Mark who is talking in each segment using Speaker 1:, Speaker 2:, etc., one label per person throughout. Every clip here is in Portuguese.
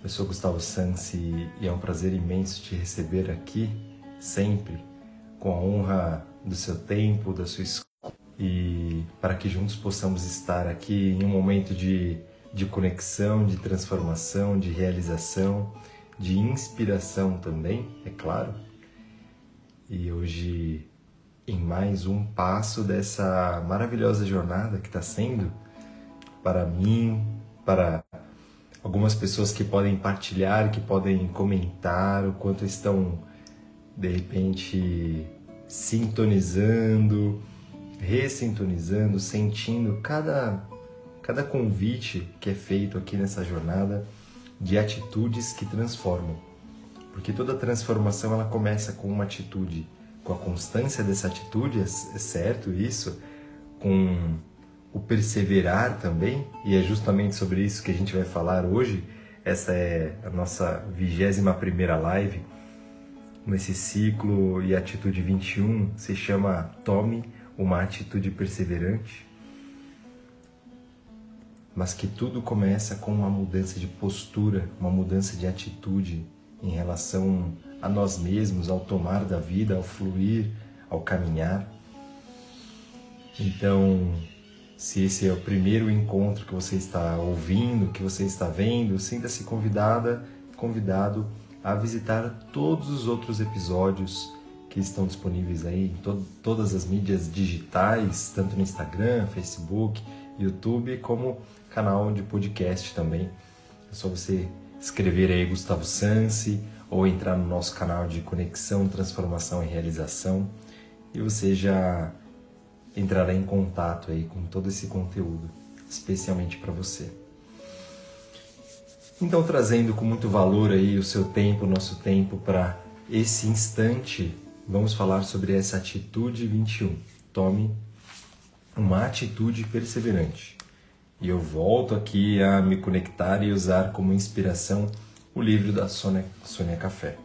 Speaker 1: Eu sou Gustavo Sansi e é um prazer imenso te receber aqui, sempre, com a honra do seu tempo, da sua escola, e para que juntos possamos estar aqui em um momento de, de conexão, de transformação, de realização, de inspiração também, é claro. E hoje em mais um passo dessa maravilhosa jornada que está sendo para mim, para algumas pessoas que podem partilhar, que podem comentar o quanto estão de repente sintonizando, ressintonizando, sentindo cada cada convite que é feito aqui nessa jornada de atitudes que transformam. Porque toda transformação ela começa com uma atitude com a constância dessa atitude, é, é certo isso, com o perseverar também, e é justamente sobre isso que a gente vai falar hoje. Essa é a nossa vigésima primeira live nesse ciclo e atitude 21 se chama Tome uma atitude perseverante. Mas que tudo começa com uma mudança de postura, uma mudança de atitude em relação a nós mesmos, ao tomar da vida, ao fluir, ao caminhar. Então, se esse é o primeiro encontro que você está ouvindo, que você está vendo, sinta-se convidada, convidado a visitar todos os outros episódios que estão disponíveis aí em to todas as mídias digitais, tanto no Instagram, Facebook, YouTube, como canal de podcast também. É só você escrever aí Gustavo Sansi ou entrar no nosso canal de conexão, transformação e realização e você já entrará em contato aí com todo esse conteúdo, especialmente para você. Então, trazendo com muito valor aí o seu tempo, o nosso tempo para esse instante, vamos falar sobre essa atitude 21. Tome uma atitude perseverante. E eu volto aqui a me conectar e usar como inspiração o livro da Sônia, Sônia Café,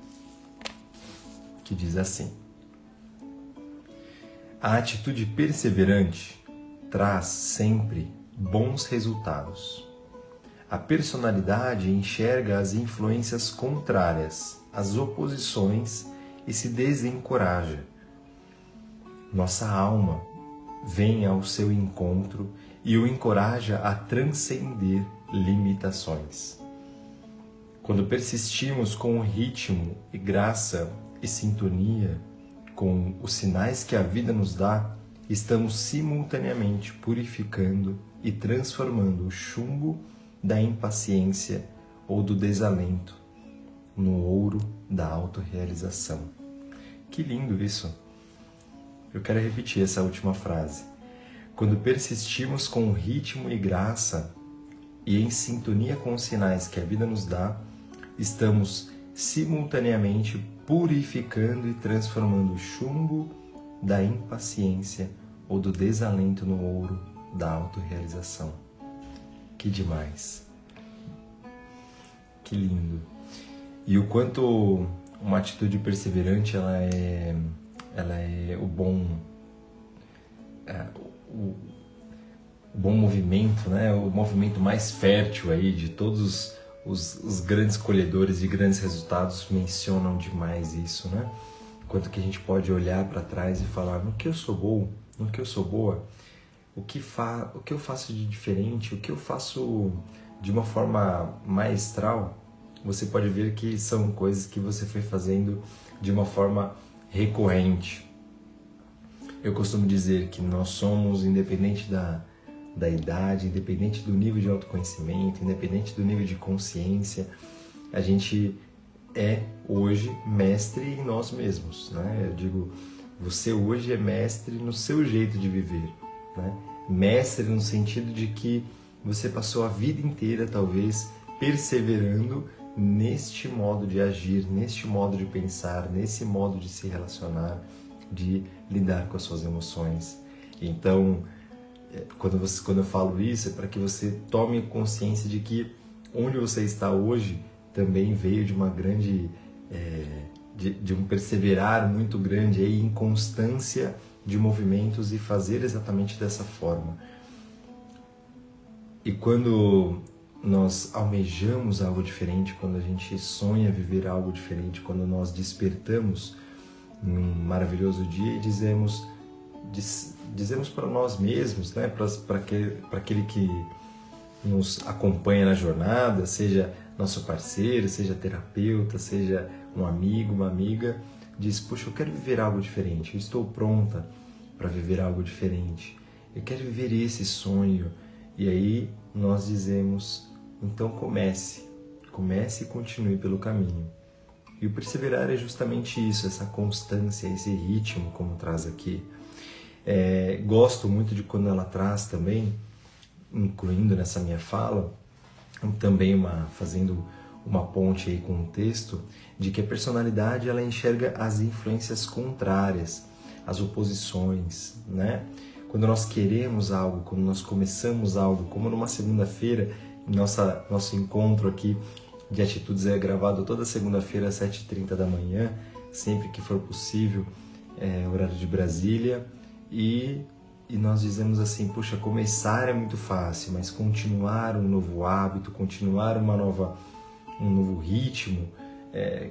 Speaker 1: que diz assim: A atitude perseverante traz sempre bons resultados. A personalidade enxerga as influências contrárias, as oposições e se desencoraja. Nossa alma vem ao seu encontro e o encoraja a transcender limitações. Quando persistimos com o ritmo e graça e sintonia com os sinais que a vida nos dá, estamos simultaneamente purificando e transformando o chumbo da impaciência ou do desalento no ouro da autorrealização. Que lindo isso! Eu quero repetir essa última frase. Quando persistimos com ritmo e graça e em sintonia com os sinais que a vida nos dá, estamos simultaneamente purificando e transformando o chumbo da impaciência ou do desalento no ouro da autorrealização. Que demais! Que lindo! E o quanto uma atitude perseverante ela é, ela é o bom, é, o, o bom movimento, né? O movimento mais fértil aí de todos os, os grandes colhedores de grandes resultados mencionam demais isso, né? Quanto que a gente pode olhar para trás e falar no que eu sou bom, no que eu sou boa, o que, fa o que eu faço de diferente, o que eu faço de uma forma maestral, você pode ver que são coisas que você foi fazendo de uma forma recorrente. Eu costumo dizer que nós somos, independente da, da idade, independente do nível de autoconhecimento, independente do nível de consciência, a gente é hoje mestre em nós mesmos, né? Eu digo, você hoje é mestre no seu jeito de viver, né? Mestre no sentido de que você passou a vida inteira talvez perseverando neste modo de agir, neste modo de pensar, nesse modo de se relacionar, de lidar com as suas emoções. Então, quando, você, quando eu falo isso, é para que você tome consciência de que onde você está hoje também veio de uma grande. É, de, de, um perseverar muito grande aí, em constância de movimentos e fazer exatamente dessa forma. e quando nós almejamos algo diferente, quando a gente sonha viver algo diferente, quando nós despertamos num maravilhoso dia e dizemos diz, dizemos para nós mesmos, né, para aquele, aquele que nos acompanha na jornada, seja nosso parceiro, seja terapeuta, seja um amigo, uma amiga, diz: Puxa, eu quero viver algo diferente, eu estou pronta para viver algo diferente, eu quero viver esse sonho. E aí nós dizemos: Então comece, comece e continue pelo caminho. E o perseverar é justamente isso, essa constância, esse ritmo, como traz aqui. É, gosto muito de quando ela traz também, incluindo nessa minha fala, também uma fazendo uma ponte aí com o texto de que a personalidade ela enxerga as influências contrárias, as oposições, né? Quando nós queremos algo, quando nós começamos algo, como numa segunda-feira, nossa nosso encontro aqui de atitudes é gravado toda segunda-feira às 7h30 da manhã, sempre que for possível, é, horário de Brasília, e e nós dizemos assim, puxa, começar é muito fácil, mas continuar um novo hábito, continuar uma nova, um novo ritmo é,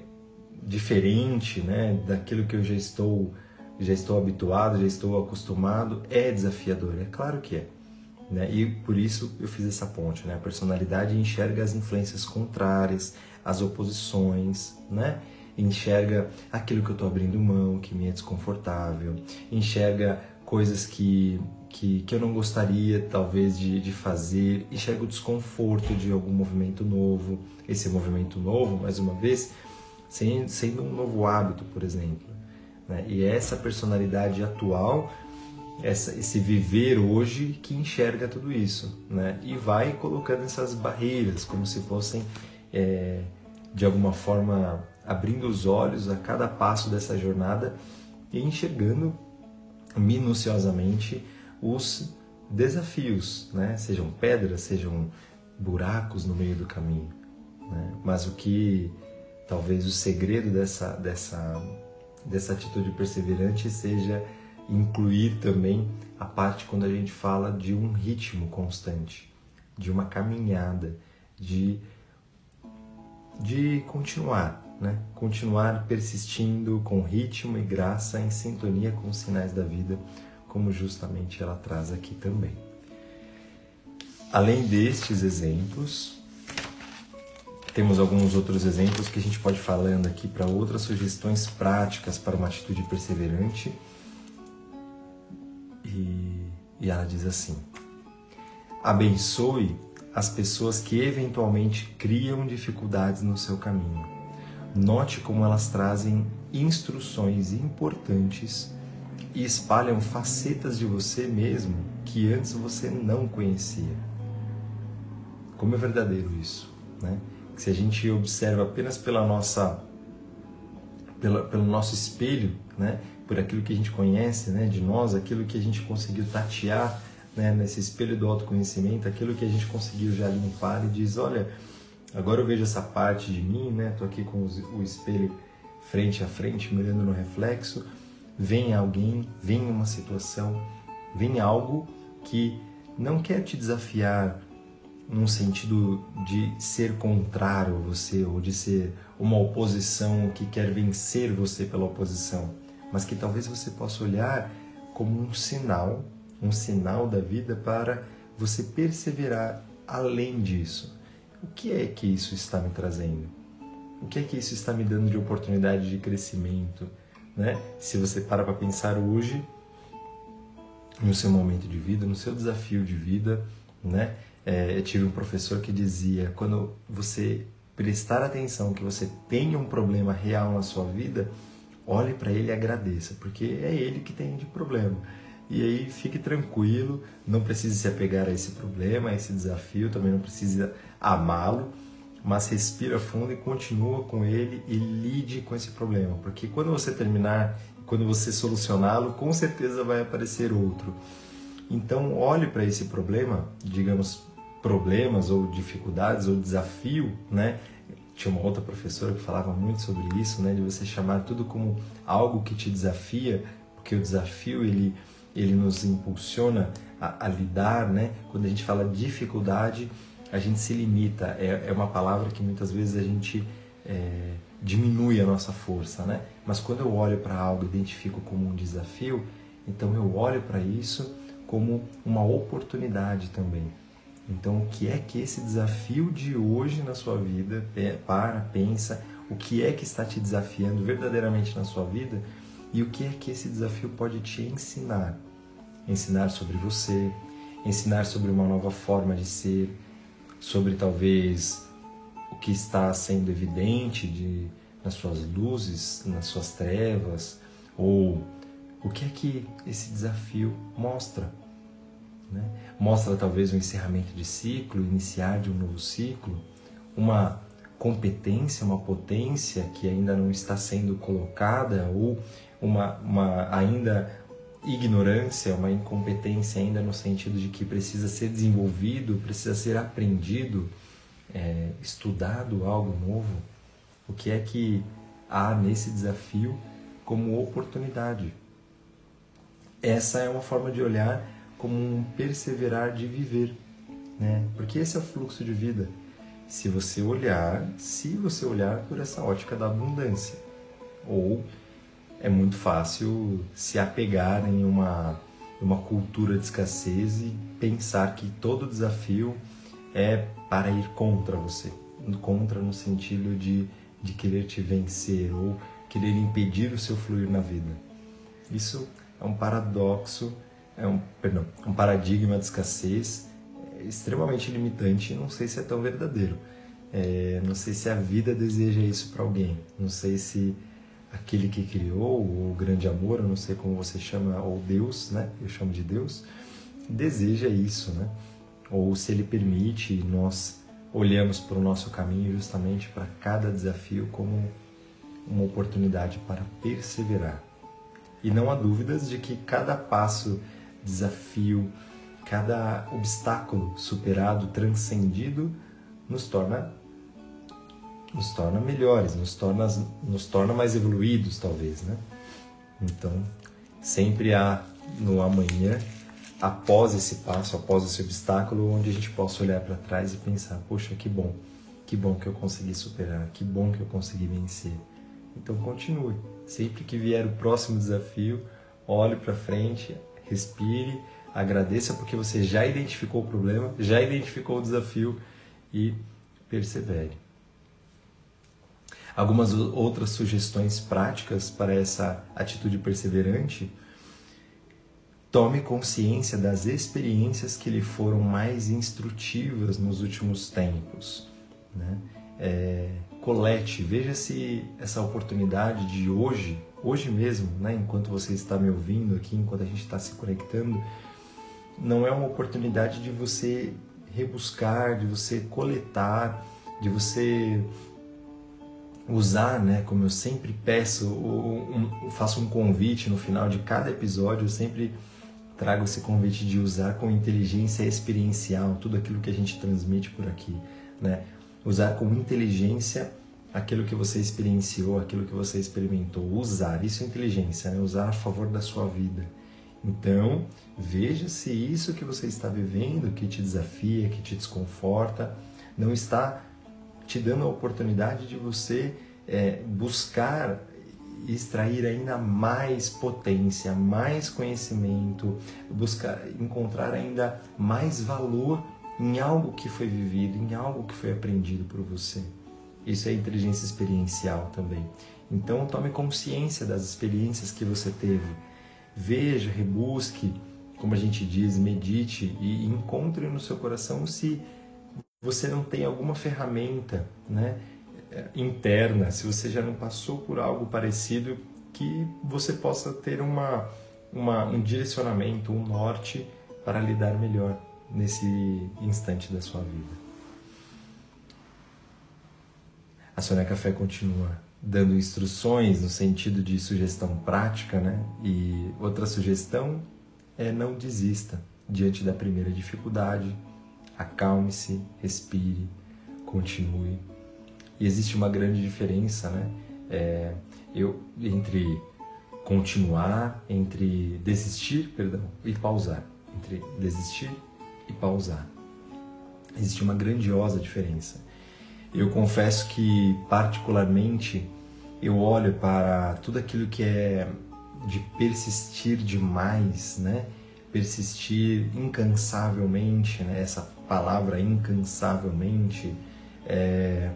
Speaker 1: diferente, né, daquilo que eu já estou já estou habituado, já estou acostumado, é desafiador, é claro que é. Né? E por isso eu fiz essa ponte, né? A personalidade enxerga as influências contrárias, as oposições, né? Enxerga aquilo que eu estou abrindo mão, que me é desconfortável, enxerga coisas que, que, que eu não gostaria talvez de, de fazer, enxergo o desconforto de algum movimento novo, esse movimento novo, mais uma vez, sendo, sendo um novo hábito, por exemplo. Né? E é essa personalidade atual, essa, esse viver hoje que enxerga tudo isso, né? E vai colocando essas barreiras como se fossem, é, de alguma forma, abrindo os olhos a cada passo dessa jornada e enxergando minuciosamente os desafios, né? sejam pedras, sejam buracos no meio do caminho. Né? Mas o que talvez o segredo dessa, dessa, dessa atitude perseverante seja incluir também a parte quando a gente fala de um ritmo constante, de uma caminhada, de, de continuar, né? continuar persistindo com ritmo e graça em sintonia com os sinais da vida, como justamente ela traz aqui também. Além destes exemplos, temos alguns outros exemplos que a gente pode falando aqui para outras sugestões práticas para uma atitude perseverante. E, e ela diz assim: abençoe as pessoas que eventualmente criam dificuldades no seu caminho Note como elas trazem instruções importantes e espalham facetas de você mesmo que antes você não conhecia. Como é verdadeiro isso, né? se a gente observa apenas pela nossa pela, pelo nosso espelho, né? Por aquilo que a gente conhece, né? De nós, aquilo que a gente conseguiu tatear, né? Nesse espelho do autoconhecimento, aquilo que a gente conseguiu já limpar e diz, olha, Agora eu vejo essa parte de mim, né? Tô aqui com o espelho frente a frente, me olhando no reflexo. Vem alguém, vem uma situação, vem algo que não quer te desafiar num sentido de ser contrário a você ou de ser uma oposição que quer vencer você pela oposição, mas que talvez você possa olhar como um sinal, um sinal da vida para você perseverar além disso o que é que isso está me trazendo? O que é que isso está me dando de oportunidade de crescimento? Né? Se você para para pensar hoje, no seu momento de vida, no seu desafio de vida, né? É, eu tive um professor que dizia, quando você prestar atenção que você tem um problema real na sua vida, olhe para ele e agradeça, porque é ele que tem de problema. E aí fique tranquilo, não precise se apegar a esse problema, a esse desafio, também não precisa amá-lo, mas respira fundo e continua com ele e lide com esse problema, porque quando você terminar, quando você solucioná-lo, com certeza vai aparecer outro. Então, olhe para esse problema, digamos, problemas ou dificuldades ou desafio, né? Tinha uma outra professora que falava muito sobre isso, né, de você chamar tudo como algo que te desafia, porque o desafio ele ele nos impulsiona a, a, lidar, né? Quando a gente fala dificuldade, a gente se limita. É, é uma palavra que muitas vezes a gente é, diminui a nossa força, né? Mas quando eu olho para algo, identifico como um desafio, então eu olho para isso como uma oportunidade também. Então, o que é que esse desafio de hoje na sua vida, para, pensa, o que é que está te desafiando verdadeiramente na sua vida e o que é que esse desafio pode te ensinar? Ensinar sobre você, ensinar sobre uma nova forma de ser, sobre talvez o que está sendo evidente de, nas suas luzes, nas suas trevas, ou o que é que esse desafio mostra. Né? Mostra talvez um encerramento de ciclo, iniciar de um novo ciclo, uma competência, uma potência que ainda não está sendo colocada ou uma, uma ainda ignorância, uma incompetência ainda no sentido de que precisa ser desenvolvido, precisa ser aprendido, é, estudado algo novo. O que é que há nesse desafio como oportunidade? Essa é uma forma de olhar como um perseverar de viver, né? Porque esse é o fluxo de vida se você olhar, se você olhar por essa ótica da abundância. Ou é muito fácil se apegar em uma, uma cultura de escassez e pensar que todo desafio é para ir contra você. Contra no sentido de, de querer te vencer ou querer impedir o seu fluir na vida. Isso é um paradoxo, é um, perdão, um paradigma de escassez extremamente limitante e não sei se é tão verdadeiro. É, não sei se a vida deseja isso para alguém. Não sei se aquele que criou, o grande amor, eu não sei como você chama, ou Deus, né? Eu chamo de Deus, deseja isso, né? Ou se ele permite, nós olhamos para o nosso caminho justamente para cada desafio como uma oportunidade para perseverar. E não há dúvidas de que cada passo, desafio, cada obstáculo superado, transcendido, nos torna nos torna melhores, nos torna, nos torna mais evoluídos, talvez, né? Então, sempre há no amanhã, após esse passo, após esse obstáculo, onde a gente possa olhar para trás e pensar: poxa, que bom, que bom que eu consegui superar, que bom que eu consegui vencer. Então, continue. Sempre que vier o próximo desafio, olhe para frente, respire Agradeça porque você já identificou o problema, já identificou o desafio e persevere. Algumas outras sugestões práticas para essa atitude perseverante. Tome consciência das experiências que lhe foram mais instrutivas nos últimos tempos. Né? É, colete, veja se essa oportunidade de hoje, hoje mesmo, né, enquanto você está me ouvindo aqui, enquanto a gente está se conectando, não é uma oportunidade de você rebuscar, de você coletar, de você usar, né, como eu sempre peço, um, faço um convite no final de cada episódio, eu sempre trago esse convite de usar com inteligência experiencial tudo aquilo que a gente transmite por aqui, né? Usar com inteligência aquilo que você experienciou, aquilo que você experimentou, usar, isso é inteligência, né? Usar a favor da sua vida. Então, veja se isso que você está vivendo, que te desafia, que te desconforta, não está te dando a oportunidade de você é, buscar extrair ainda mais potência, mais conhecimento, buscar encontrar ainda mais valor em algo que foi vivido, em algo que foi aprendido por você. Isso é inteligência experiencial também. Então tome consciência das experiências que você teve Veja, rebusque, como a gente diz, medite e encontre no seu coração se você não tem alguma ferramenta né, interna, se você já não passou por algo parecido, que você possa ter uma, uma, um direcionamento, um norte para lidar melhor nesse instante da sua vida. A Sônia Café continua dando instruções no sentido de sugestão prática, né? E outra sugestão é não desista diante da primeira dificuldade, acalme-se, respire, continue. E existe uma grande diferença, né? É, eu entre continuar, entre desistir, perdão, e pausar. entre desistir e pausar. Existe uma grandiosa diferença. Eu confesso que, particularmente, eu olho para tudo aquilo que é de persistir demais, né? Persistir incansavelmente, né? Essa palavra incansavelmente, é,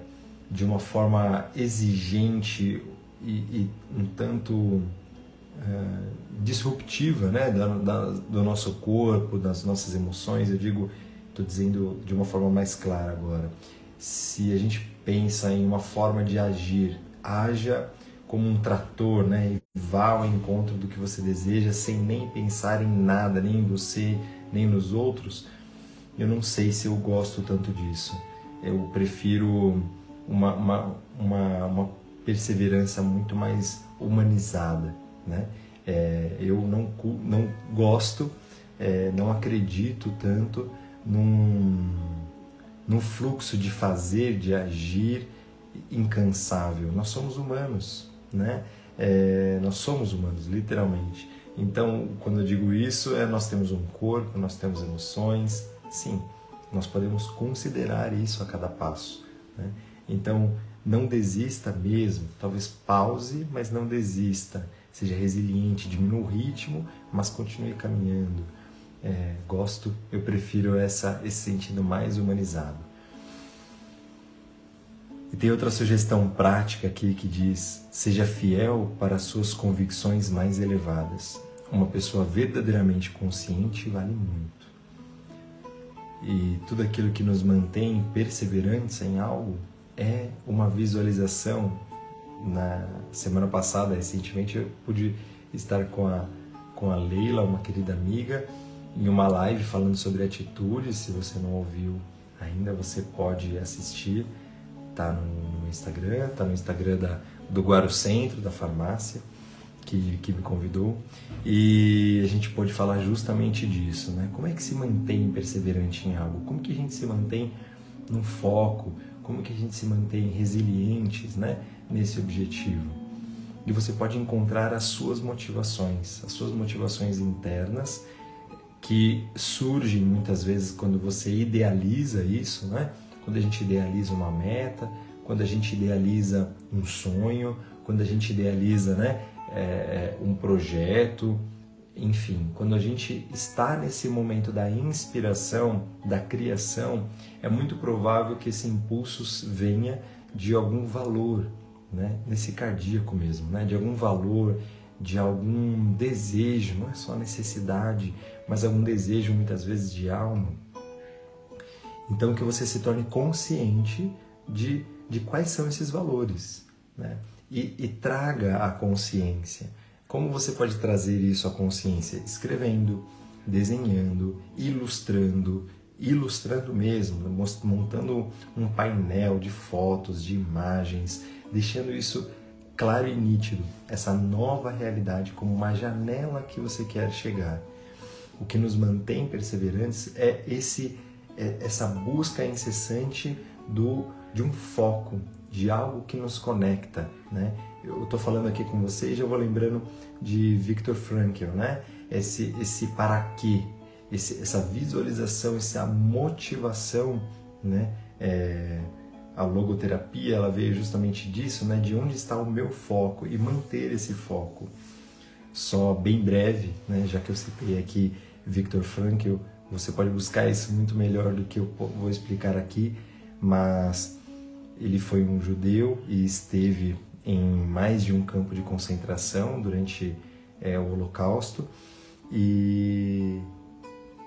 Speaker 1: de uma forma exigente e, e um tanto é, disruptiva, né? Da, da, do nosso corpo, das nossas emoções. Eu digo, estou dizendo de uma forma mais clara agora. Se a gente pensa em uma forma de agir, haja como um trator, né? E vá ao encontro do que você deseja sem nem pensar em nada, nem em você, nem nos outros. Eu não sei se eu gosto tanto disso. Eu prefiro uma, uma, uma, uma perseverança muito mais humanizada, né? É, eu não, não gosto, é, não acredito tanto num, num fluxo de fazer, de agir incansável. Nós somos humanos, né? É, nós somos humanos, literalmente. Então, quando eu digo isso, é nós temos um corpo, nós temos emoções. Sim, nós podemos considerar isso a cada passo. Né? Então, não desista mesmo. Talvez pause, mas não desista. Seja resiliente, diminua o ritmo, mas continue caminhando. É, gosto, eu prefiro essa, esse sentido mais humanizado. E tem outra sugestão prática aqui que diz: seja fiel para suas convicções mais elevadas. Uma pessoa verdadeiramente consciente vale muito. E tudo aquilo que nos mantém perseverantes em algo é uma visualização. Na semana passada, recentemente, eu pude estar com a, com a Leila, uma querida amiga, em uma live falando sobre atitudes. Se você não ouviu ainda, você pode assistir tá no, no Instagram, tá no Instagram da, do Guaro Centro, da farmácia, que, que me convidou. E a gente pode falar justamente disso, né? Como é que se mantém perseverante em algo? Como que a gente se mantém no foco? Como que a gente se mantém resilientes, né? Nesse objetivo. E você pode encontrar as suas motivações, as suas motivações internas que surgem muitas vezes quando você idealiza isso, né? quando a gente idealiza uma meta, quando a gente idealiza um sonho, quando a gente idealiza né, é, é, um projeto, enfim, quando a gente está nesse momento da inspiração, da criação, é muito provável que esse impulso venha de algum valor, né? nesse cardíaco mesmo, né? de algum valor, de algum desejo, não é só necessidade, mas algum desejo muitas vezes de alma então, que você se torne consciente de, de quais são esses valores né? E, e traga a consciência. Como você pode trazer isso à consciência? Escrevendo, desenhando, ilustrando, ilustrando mesmo, montando um painel de fotos, de imagens, deixando isso claro e nítido, essa nova realidade como uma janela que você quer chegar. O que nos mantém perseverantes é esse é, essa busca incessante do, de um foco, de algo que nos conecta, né? Eu estou falando aqui com vocês já vou lembrando de Viktor Frankl, né? Esse, esse para quê, esse, essa visualização, essa motivação, né? É, a logoterapia ela veio justamente disso, né? De onde está o meu foco e manter esse foco. Só bem breve, né? Já que eu citei aqui Viktor Frankl, você pode buscar isso muito melhor do que eu vou explicar aqui, mas ele foi um judeu e esteve em mais de um campo de concentração durante é, o Holocausto e,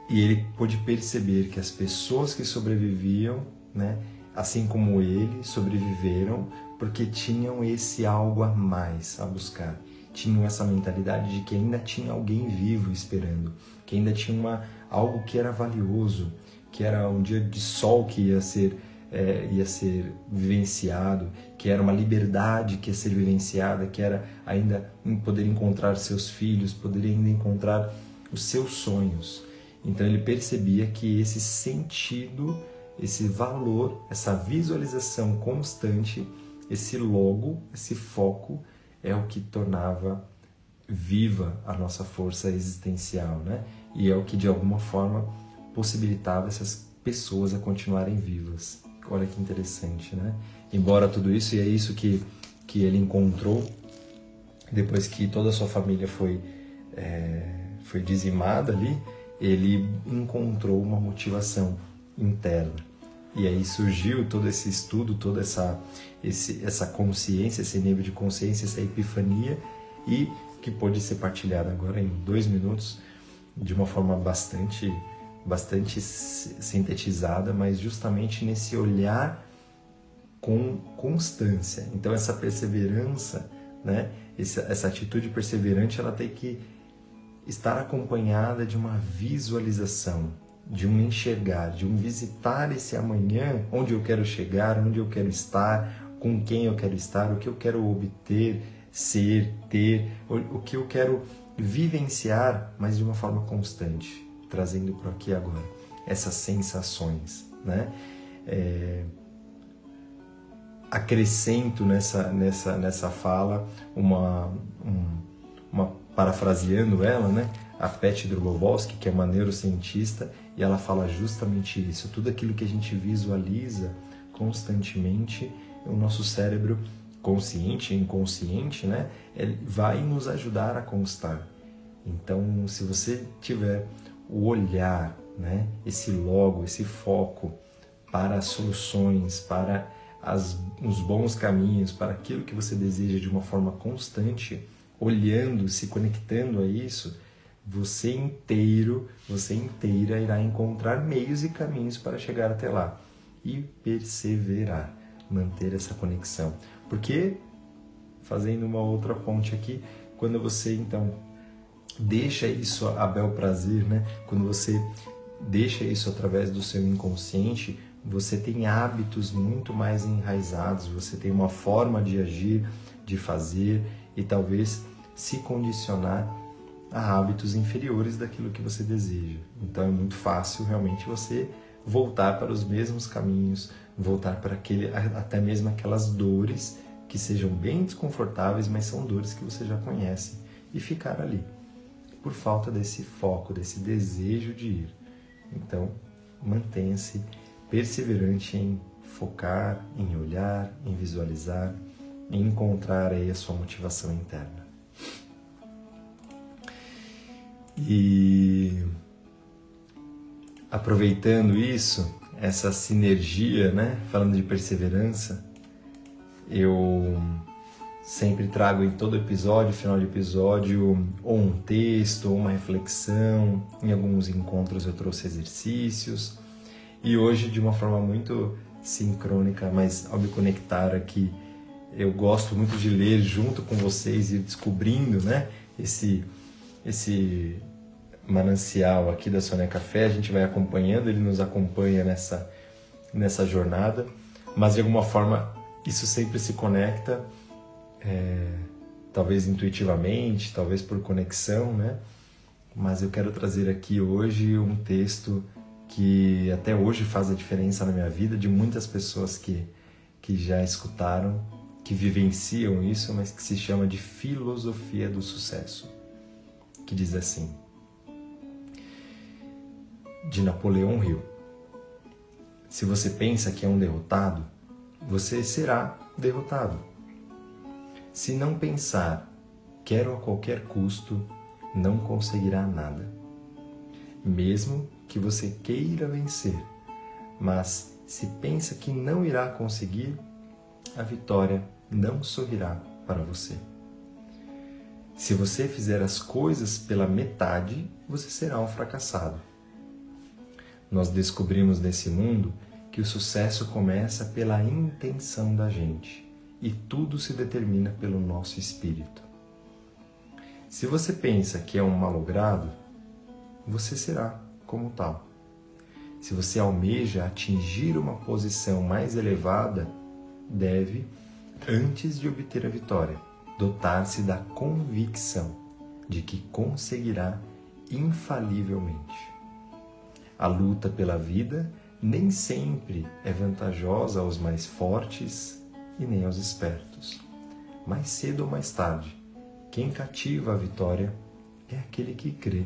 Speaker 1: e ele pôde perceber que as pessoas que sobreviviam, né, assim como ele, sobreviveram porque tinham esse algo a mais a buscar. Tinham essa mentalidade de que ainda tinha alguém vivo esperando, que ainda tinha uma algo que era valioso, que era um dia de sol que ia ser é, ia ser vivenciado, que era uma liberdade que ia ser vivenciada, que era ainda poder encontrar seus filhos, poder ainda encontrar os seus sonhos. Então ele percebia que esse sentido, esse valor, essa visualização constante, esse logo, esse foco é o que tornava viva a nossa força existencial, né? e é o que de alguma forma possibilitava essas pessoas a continuarem vivas. Olha que interessante, né? Embora tudo isso, e é isso que, que ele encontrou depois que toda a sua família foi, é, foi dizimada ali, ele encontrou uma motivação interna. E aí surgiu todo esse estudo, toda essa, esse, essa consciência, esse nível de consciência, essa epifania, e que pode ser partilhada agora em dois minutos de uma forma bastante, bastante sintetizada, mas justamente nesse olhar com constância. Então essa perseverança, né, essa, essa atitude perseverante, ela tem que estar acompanhada de uma visualização, de um enxergar, de um visitar esse amanhã, onde eu quero chegar, onde eu quero estar, com quem eu quero estar, o que eu quero obter, ser, ter, o que eu quero vivenciar, mas de uma forma constante, trazendo para aqui agora essas sensações, né? É, acrescento nessa nessa nessa fala uma um, uma parafraseando ela, né? A Pet Drobowski, que é uma neurocientista, e ela fala justamente isso. Tudo aquilo que a gente visualiza constantemente, o nosso cérebro consciente e inconsciente, né, ele vai nos ajudar a constar. Então, se você tiver o olhar, né, esse logo, esse foco para as soluções, para as, os bons caminhos, para aquilo que você deseja de uma forma constante, olhando, se conectando a isso, você inteiro, você inteira irá encontrar meios e caminhos para chegar até lá e perseverar, manter essa conexão. Porque, fazendo uma outra ponte aqui, quando você então deixa isso a bel prazer, né? quando você deixa isso através do seu inconsciente, você tem hábitos muito mais enraizados, você tem uma forma de agir, de fazer e talvez se condicionar a hábitos inferiores daquilo que você deseja. Então é muito fácil realmente você voltar para os mesmos caminhos, voltar para aquele, até mesmo aquelas dores que sejam bem desconfortáveis, mas são dores que você já conhece, e ficar ali, por falta desse foco, desse desejo de ir. Então, mantenha-se perseverante em focar, em olhar, em visualizar, em encontrar aí a sua motivação interna. E aproveitando isso, essa sinergia, né? Falando de perseverança, eu sempre trago em todo episódio, final de episódio, ou um texto, ou uma reflexão. Em alguns encontros eu trouxe exercícios. E hoje, de uma forma muito sincrônica, mas ao me conectar aqui, eu gosto muito de ler junto com vocês e descobrindo, né? Esse, esse manancial aqui da Sônia Café, a gente vai acompanhando, ele nos acompanha nessa, nessa jornada, mas de alguma forma isso sempre se conecta, é, talvez intuitivamente, talvez por conexão, né? Mas eu quero trazer aqui hoje um texto que até hoje faz a diferença na minha vida, de muitas pessoas que, que já escutaram, que vivenciam isso, mas que se chama de Filosofia do Sucesso, que diz assim: de Napoleão Hill. Se você pensa que é um derrotado, você será derrotado. Se não pensar, quero a qualquer custo, não conseguirá nada. Mesmo que você queira vencer, mas se pensa que não irá conseguir, a vitória não sorrirá para você. Se você fizer as coisas pela metade, você será um fracassado. Nós descobrimos nesse mundo que o sucesso começa pela intenção da gente e tudo se determina pelo nosso espírito. Se você pensa que é um malogrado, você será como tal. Se você almeja atingir uma posição mais elevada, deve, antes de obter a vitória, dotar-se da convicção de que conseguirá infalivelmente. A luta pela vida nem sempre é vantajosa aos mais fortes e nem aos espertos. Mais cedo ou mais tarde, quem cativa a vitória é aquele que crê,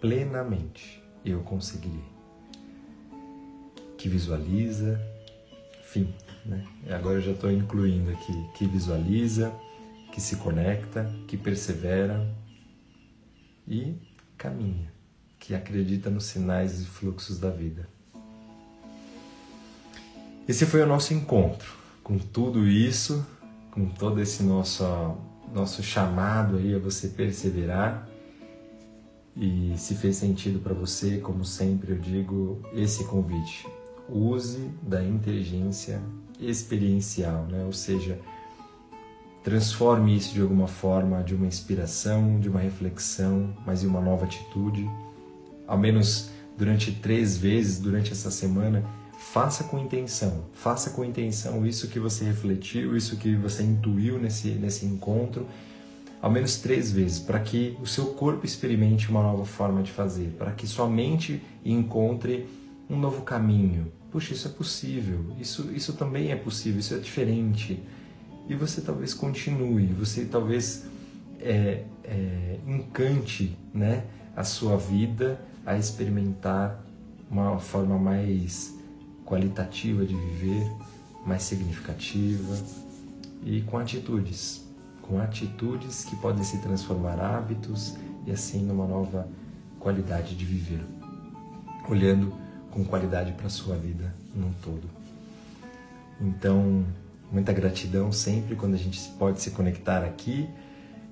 Speaker 1: plenamente, eu conseguirei. Que visualiza, fim, né? Agora eu já estou incluindo aqui que visualiza, que se conecta, que persevera e caminha, que acredita nos sinais e fluxos da vida. Esse foi o nosso encontro. Com tudo isso, com todo esse nosso nosso chamado aí a você perseverar. E se fez sentido para você, como sempre eu digo, esse convite. Use da inteligência experiencial, né? Ou seja, transforme isso de alguma forma de uma inspiração, de uma reflexão, mas em uma nova atitude. Ao menos durante três vezes durante essa semana, faça com intenção, faça com intenção isso que você refletiu, isso que você intuiu nesse, nesse encontro, ao menos três vezes, para que o seu corpo experimente uma nova forma de fazer, para que sua mente encontre um novo caminho. Puxa, isso é possível, isso, isso também é possível, isso é diferente. E você talvez continue, você talvez é, é, encante né, a sua vida a experimentar uma forma mais qualitativa de viver, mais significativa e com atitudes, com atitudes que podem se transformar hábitos e assim numa nova qualidade de viver, olhando com qualidade para a sua vida num todo. Então, muita gratidão sempre quando a gente pode se conectar aqui.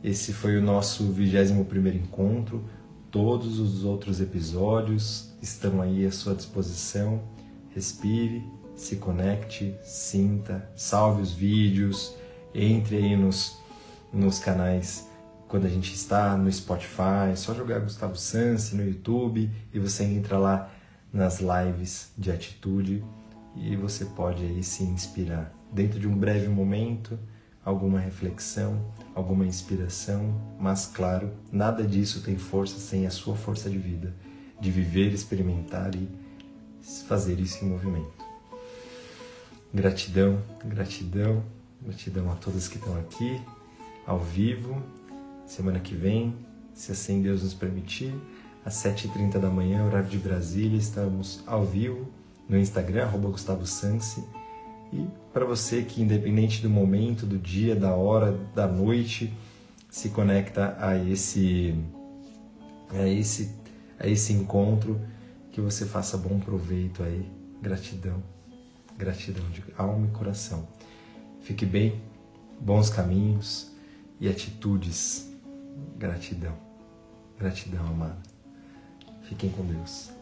Speaker 1: Esse foi o nosso 21 primeiro encontro. Todos os outros episódios estão aí à sua disposição respire, se conecte, sinta, salve os vídeos, entre aí nos, nos canais quando a gente está no Spotify, é só jogar Gustavo Sansi no YouTube e você entra lá nas lives de atitude e você pode aí se inspirar. Dentro de um breve momento, alguma reflexão, alguma inspiração, mas claro, nada disso tem força sem a sua força de vida, de viver, experimentar e fazer isso em movimento. Gratidão, gratidão, gratidão a todos que estão aqui, ao vivo. Semana que vem, se assim Deus nos permitir, às 7h30 da manhã, horário de Brasília, estamos ao vivo no Instagram, arroba Gustavo Sansi. E para você que, independente do momento, do dia, da hora, da noite, se conecta a esse, a esse, a esse encontro, que você faça bom proveito aí. Gratidão, gratidão de alma e coração. Fique bem, bons caminhos e atitudes. Gratidão, gratidão, amada. Fiquem com Deus.